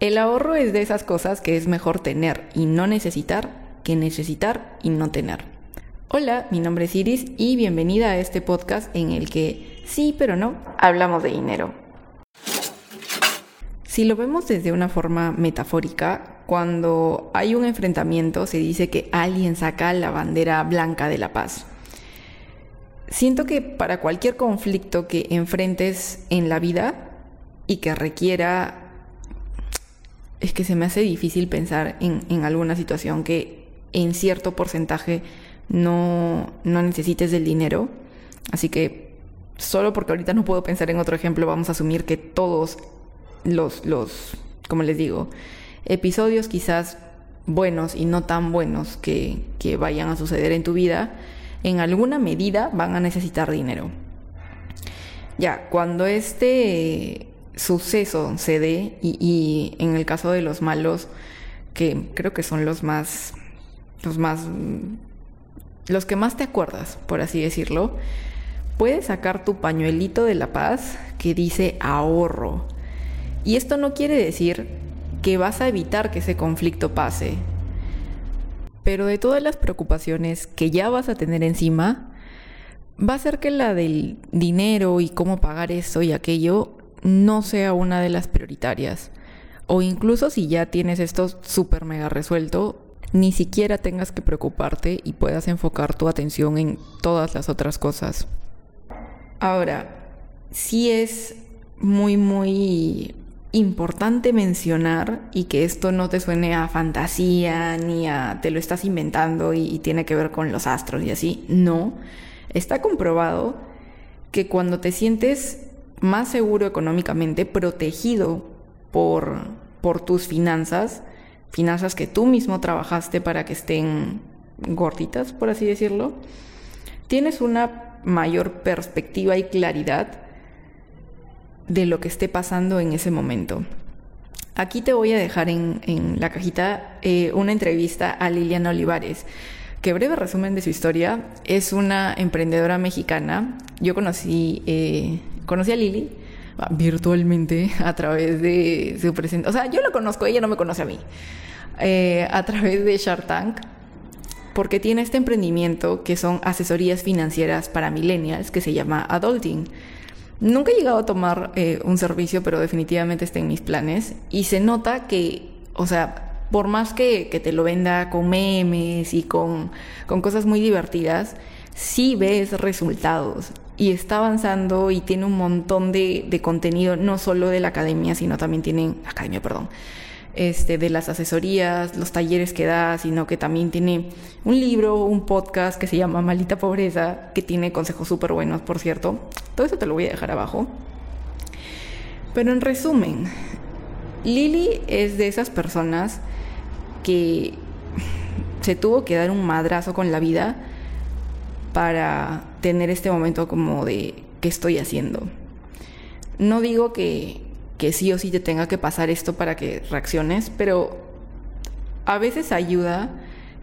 El ahorro es de esas cosas que es mejor tener y no necesitar que necesitar y no tener. Hola, mi nombre es Iris y bienvenida a este podcast en el que sí, pero no, hablamos de dinero. Si lo vemos desde una forma metafórica, cuando hay un enfrentamiento se dice que alguien saca la bandera blanca de la paz. Siento que para cualquier conflicto que enfrentes en la vida y que requiera es que se me hace difícil pensar en, alguna situación que en cierto porcentaje no, no necesites del dinero. Así que solo porque ahorita no puedo pensar en otro ejemplo, vamos a asumir que todos los, los como les digo, episodios quizás buenos y no tan buenos que, que vayan a suceder en tu vida, en alguna medida van a necesitar dinero. Ya, cuando este suceso se dé y, en el caso de los malos, que creo que son los más, los más, los que más te acuerdas, por así decirlo, puedes sacar tu pañuelito de la paz que dice ahorro. Y esto no quiere decir que vas a evitar que ese conflicto pase. Pero de todas las preocupaciones que ya vas a tener encima, va a ser que la del dinero y cómo pagar esto y aquello no sea una de las prioritarias. O incluso si ya tienes esto súper mega resuelto, ni siquiera tengas que preocuparte y puedas enfocar tu atención en todas las otras cosas. Ahora, sí es muy, muy importante mencionar y que esto no te suene a fantasía ni a te lo estás inventando y, y tiene que ver con los astros y así. No, está comprobado que cuando te sientes más seguro económicamente, protegido por, por tus finanzas, finanzas que tú mismo trabajaste para que estén gorditas, por así decirlo, tienes una mayor perspectiva y claridad de lo que esté pasando en ese momento. Aquí te voy a dejar en, en la cajita eh, una entrevista a Liliana Olivares, que breve resumen de su historia, es una emprendedora mexicana. Yo conocí eh, conocí a Lili ah, virtualmente a través de su presentación. O sea, yo la conozco, ella no me conoce a mí. Eh, a través de Shark Tank, porque tiene este emprendimiento que son asesorías financieras para millennials que se llama Adulting. Nunca he llegado a tomar eh, un servicio, pero definitivamente está en mis planes. Y se nota que, o sea, por más que, que te lo venda con memes y con, con cosas muy divertidas, sí ves resultados y está avanzando y tiene un montón de, de, contenido, no solo de la academia, sino también tiene, academia, perdón, este, de las asesorías, los talleres que da, sino que también tiene un libro, un podcast que se llama Malita Pobreza, que tiene consejos súper buenos, por cierto. Todo eso te lo voy a dejar abajo. Pero en resumen, Lili es de esas personas que se tuvo que dar un madrazo con la vida para tener este momento como de qué estoy haciendo. No digo que, que sí o sí te tenga que pasar esto para que reacciones, pero a veces ayuda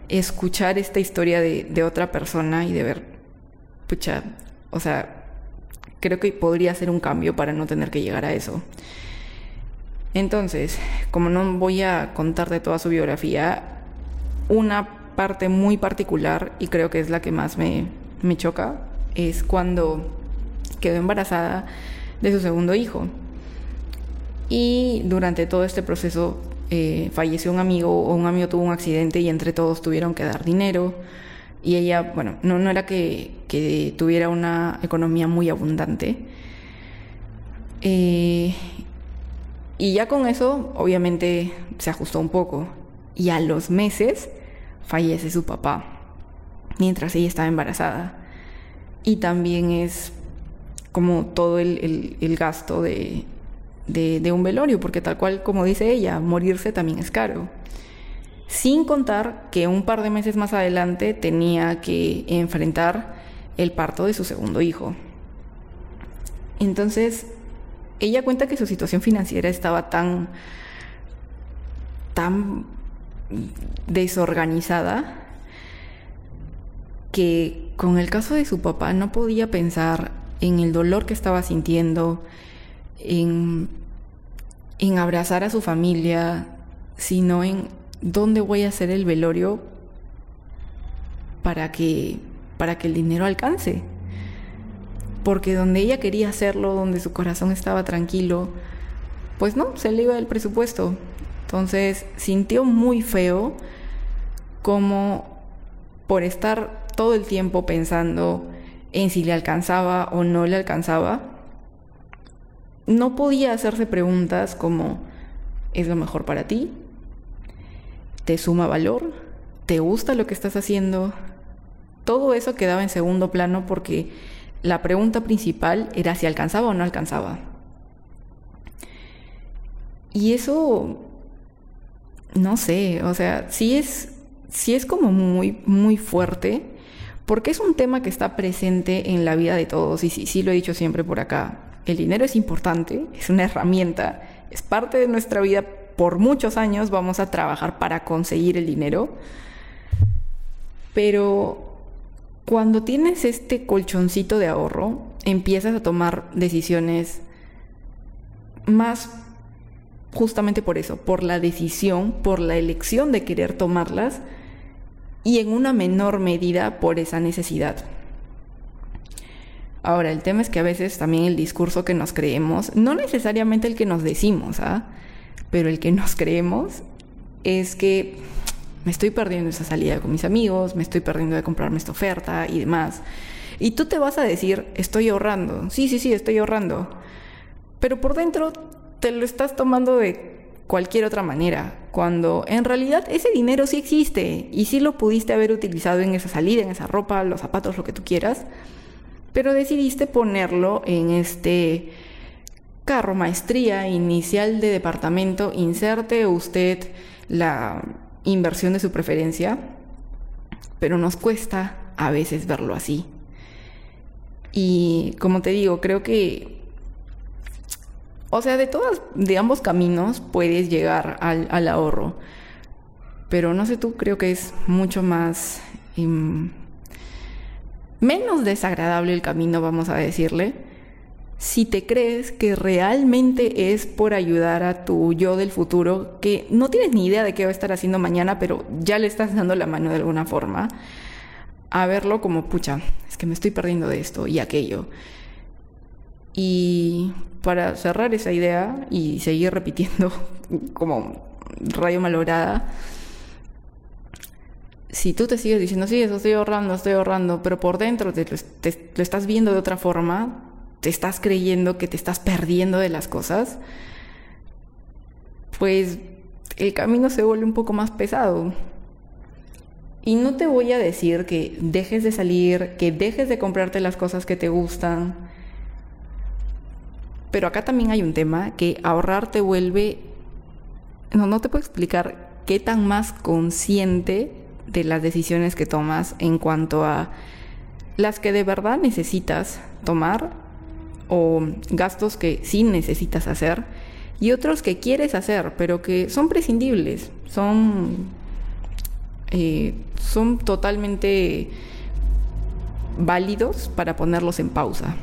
escuchar esta historia de, de otra persona y de ver, pucha, o sea, creo que podría ser un cambio para no tener que llegar a eso. Entonces, como no voy a contar de toda su biografía, una parte muy particular, y creo que es la que más me, me choca, es cuando quedó embarazada de su segundo hijo. Y durante todo este proceso eh, falleció un amigo o un amigo tuvo un accidente y entre todos tuvieron que dar dinero. Y ella, bueno, no, no era que, que tuviera una economía muy abundante. Eh, y ya con eso, obviamente, se ajustó un poco. Y a los meses fallece su papá, mientras ella estaba embarazada. Y también es como todo el, gasto de, de, un velorio, porque tal cual como dice ella, morirse también es caro. Sin contar que un par de meses más adelante tenía que enfrentar el parto de su segundo hijo. Entonces, ella cuenta que su situación financiera estaba tan, tan desorganizada que con el caso de su papá no podía pensar en el dolor que estaba sintiendo, en, en abrazar a su familia, sino en dónde voy a hacer el velorio para que, para que el dinero alcance. Porque donde ella quería hacerlo, donde su corazón estaba tranquilo, pues no, se le iba el presupuesto. Entonces sintió muy feo como por estar todo el tiempo pensando en si le alcanzaba o no le alcanzaba, no podía hacerse preguntas como, ¿es lo mejor para ti? ¿Te suma valor? ¿Te gusta lo que estás haciendo? Todo eso quedaba en segundo plano porque la pregunta principal era si alcanzaba o no alcanzaba. Y eso, no sé, o sea, sí es, sí es como muy, muy fuerte, porque es un tema que está presente en la vida de todos, y sí, sí lo he dicho siempre por acá. El dinero es importante, es una herramienta, es parte de nuestra vida. Por muchos años vamos a trabajar para conseguir el dinero. Pero cuando tienes este colchoncito de ahorro, empiezas a tomar decisiones más justamente por eso, por la decisión, por la elección de querer tomarlas y en una menor medida por esa necesidad. Ahora, el tema es que a veces también el discurso que nos creemos, no necesariamente el que nos decimos, ¿ah? pero el que nos creemos es que me estoy perdiendo esa salida con mis amigos, me estoy perdiendo de comprarme esta oferta y demás. Y tú te vas a decir, estoy ahorrando. Sí, sí, sí, estoy ahorrando. Pero por dentro te lo estás tomando de cualquier otra manera, cuando en realidad ese dinero sí existe y sí lo pudiste haber utilizado en esa salida, en esa ropa, los zapatos, lo que tú quieras pero decidiste ponerlo en este carro maestría inicial de departamento, inserte usted la inversión de su preferencia, pero nos cuesta a veces verlo así. Y como te digo, creo que, o sea, de todas, de ambos caminos puedes llegar al, al ahorro, pero no sé tú, creo que es mucho más menos desagradable el camino, vamos a decirle, si te crees que realmente es por ayudar a tu yo del futuro, que no tienes ni idea de qué va a estar haciendo mañana, pero ya le estás dando la mano de alguna forma, a verlo como, pucha, es que me estoy perdiendo de esto y aquello. Y para cerrar esa idea y seguir repitiendo como rayo malograda, si tú te sigues diciendo, sí, eso estoy ahorrando, estoy ahorrando, pero por dentro te, lo estás viendo de otra forma, te estás creyendo que te estás perdiendo de las cosas, pues el camino se vuelve un poco más pesado. Y no te voy a decir que dejes de salir, que dejes de comprarte las cosas que te gustan. Pero acá también hay un tema que ahorrar te vuelve... No, no te puedo explicar qué tan más consciente de las decisiones que tomas en cuanto a las que de verdad necesitas tomar o gastos que sí necesitas hacer y otros que quieres hacer pero que son prescindibles, son, eh, son totalmente válidos para ponerlos en pausa.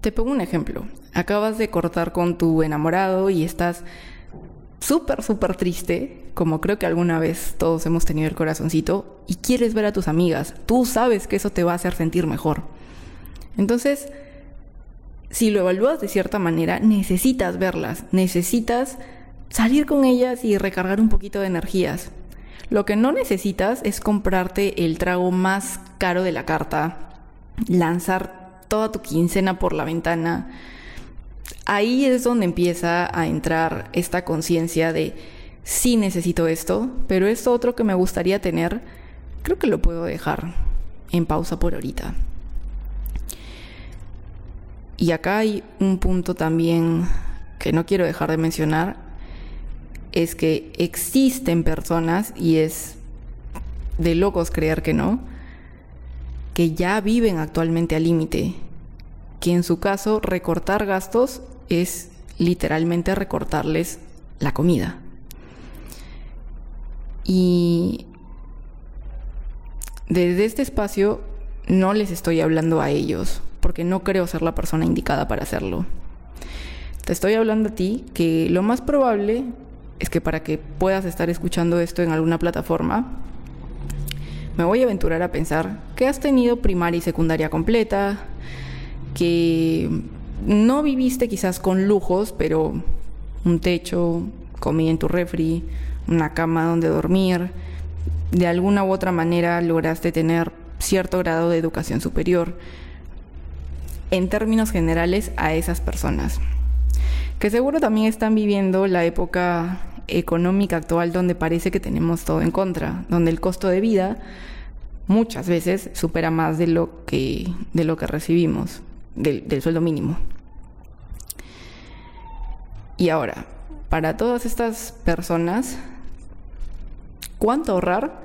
Te pongo un ejemplo. Acabas de cortar con tu enamorado y estás súper, súper triste, como creo que alguna vez todos hemos tenido el corazoncito, y quieres ver a tus amigas, tú sabes que eso te va a hacer sentir mejor. Entonces, si lo evalúas de cierta manera, necesitas verlas, necesitas salir con ellas y recargar un poquito de energías. Lo que no necesitas es comprarte el trago más caro de la carta, lanzar toda tu quincena por la ventana, ahí es donde empieza a entrar esta conciencia de sí necesito esto, pero esto otro que me gustaría tener, creo que lo puedo dejar en pausa por ahorita. Y acá hay un punto también que no quiero dejar de mencionar, es que existen personas, y es de locos creer que no, que ya viven actualmente al límite, que en su caso recortar gastos es literalmente recortarles la comida. Y desde este espacio no les estoy hablando a ellos, porque no creo ser la persona indicada para hacerlo. Te estoy hablando a ti que lo más probable es que para que puedas estar escuchando esto en alguna plataforma, me voy a aventurar a pensar que has tenido primaria y secundaria completa, que no viviste quizás con lujos, pero un techo, comida en tu refri, una cama donde dormir, de alguna u otra manera lograste tener cierto grado de educación superior. En términos generales, a esas personas, que seguro también están viviendo la época económica actual donde parece que tenemos todo en contra, donde el costo de vida muchas veces supera más de lo que, de lo que recibimos, del, sueldo mínimo. Y ahora, para todas estas personas, ¿cuánto ahorrar?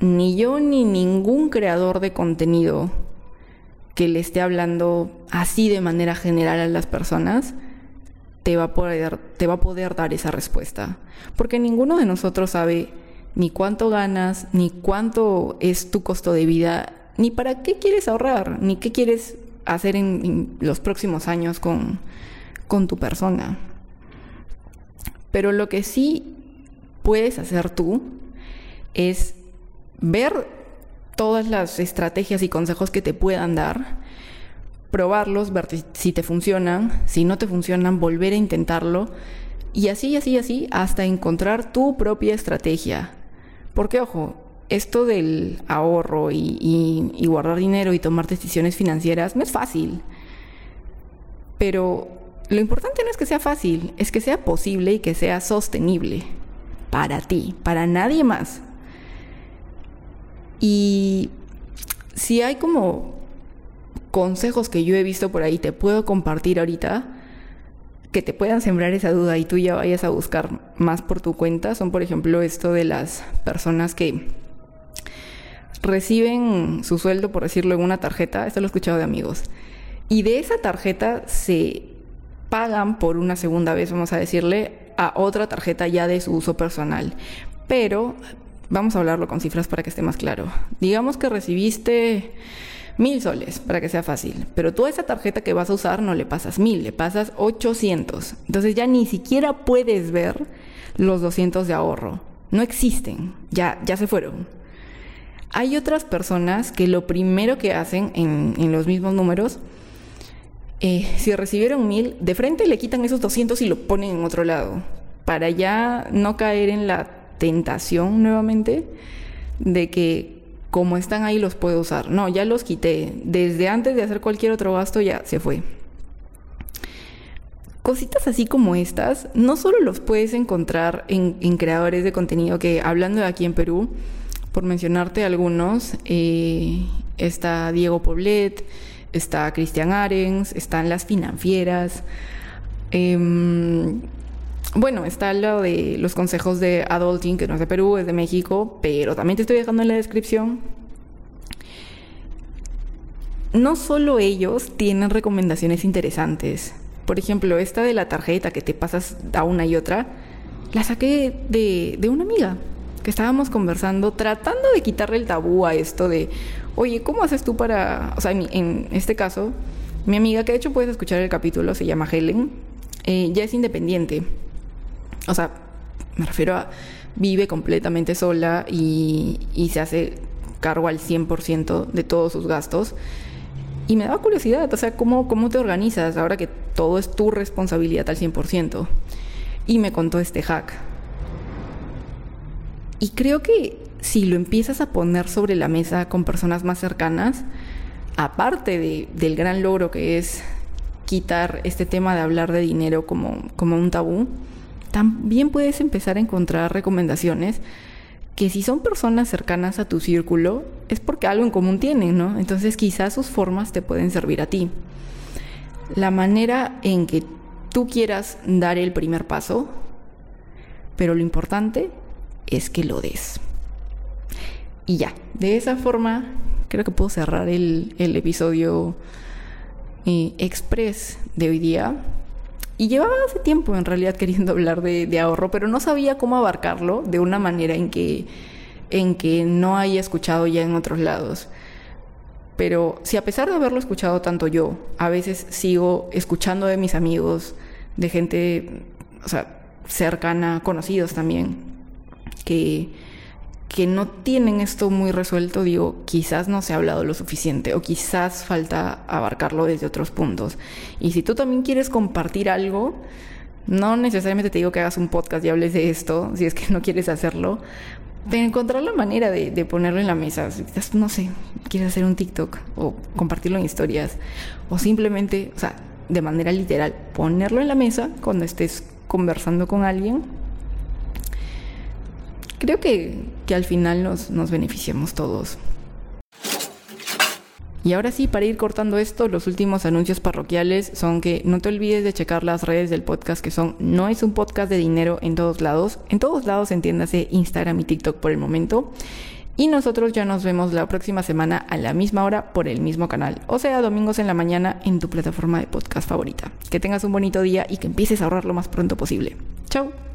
Ni yo ni ningún creador de contenido que le esté hablando así de manera general a las personas te va a poder, te va a poder dar esa respuesta. Porque ninguno de nosotros sabe ni cuánto ganas, ni cuánto es tu costo de vida, ni para qué quieres ahorrar, ni qué quieres hacer en, los próximos años con, con tu persona. Pero lo que sí puedes hacer tú es ver todas las estrategias y consejos que te puedan dar, probarlos, ver si te funcionan, si no te funcionan, volver a intentarlo y así, así, así, hasta encontrar tu propia estrategia. Porque, ojo, esto del ahorro y, guardar dinero y tomar decisiones financieras no es fácil. Pero lo importante no es que sea fácil, es que sea posible y que sea sostenible para ti, para nadie más. Y si hay como consejos que yo he visto por ahí, te puedo compartir ahorita, que te puedan sembrar esa duda y tú ya vayas a buscar más por tu cuenta, son por ejemplo esto de las personas que reciben su sueldo, por decirlo, en una tarjeta, esto lo he escuchado de amigos, y de esa tarjeta se pagan por una segunda vez, vamos a decirle, a otra tarjeta ya de su uso personal. Pero vamos a hablarlo con cifras para que esté más claro. Digamos que recibiste mil soles, para que sea fácil, pero tú a esa tarjeta que vas a usar no le pasas mil, le pasas 800. Entonces ya ni siquiera puedes ver los 200 de ahorro. No existen, ya, ya se fueron. Hay otras personas que lo primero que hacen en, los mismos números eh, si recibieron mil, de frente le quitan esos 200 y lo ponen en otro lado, para ya no caer en la tentación nuevamente de que como están ahí los puedo usar. No, ya los quité. Desde antes de hacer cualquier otro gasto ya se fue. Cositas así como estas, no solo los puedes encontrar en, creadores de contenido que, hablando de aquí en Perú, por mencionarte algunos, eh, está Diego Poblet, está Cristian Arens, están las financieras. Em, bueno, está lo de los consejos de Adulting, que no es de Perú, es de México, pero también te estoy dejando en la descripción. No solo ellos tienen recomendaciones interesantes. Por ejemplo, esta de la tarjeta que te pasas a una y otra, la saqué de, de una amiga que estábamos conversando, tratando de quitarle el tabú a esto de, oye, ¿cómo haces tú para, o sea, en, este caso, mi amiga, que de hecho puedes escuchar el capítulo, se llama Helen, eh, ya es independiente. O sea, me refiero a, vive completamente sola y, y se hace cargo al 100% de todos sus gastos. Y me daba curiosidad, o sea, ¿cómo, ¿cómo te organizas ahora que todo es tu responsabilidad al 100%? Y me contó este hack. Y creo que si lo empiezas a poner sobre la mesa con personas más cercanas, aparte de, del gran logro que es quitar este tema de hablar de dinero como, como un tabú, también puedes empezar a encontrar recomendaciones que si son personas cercanas a tu círculo, es porque algo en común tienen, ¿no? Entonces quizás sus formas te pueden servir a ti. La manera en que tú quieras dar el primer paso, pero lo importante es que lo des. Y ya, de esa forma creo que puedo cerrar el, episodio eh, express de hoy día. Y llevaba hace tiempo en realidad queriendo hablar de, ahorro, pero no sabía cómo abarcarlo de una manera en que, en que no haya escuchado ya en otros lados. Pero si a pesar de haberlo escuchado tanto yo, a veces sigo escuchando de mis amigos, de gente, o sea, cercana, conocidos también, que, que no tienen esto muy resuelto, digo, quizás no se ha hablado lo suficiente o quizás falta abarcarlo desde otros puntos. Y si tú también quieres compartir algo, no necesariamente te digo que hagas un podcast y hables de esto, si es que no quieres hacerlo, pero encontrar la manera de, de ponerlo en la mesa. No sé, quieres hacer un TikTok o compartirlo en historias o simplemente, o sea, de manera literal, ponerlo en la mesa cuando estés conversando con alguien, creo que, que al final nos, nos beneficiamos todos. Y ahora sí, para ir cortando esto, los últimos anuncios parroquiales son que no te olvides de checar las redes del podcast que son No es un podcast de dinero en todos lados. En todos lados entiéndase Instagram y TikTok por el momento. Y nosotros ya nos vemos la próxima semana a la misma hora por el mismo canal, o sea, domingos en la mañana en tu plataforma de podcast favorita. Que tengas un bonito día y que empieces a ahorrar lo más pronto posible. Chao.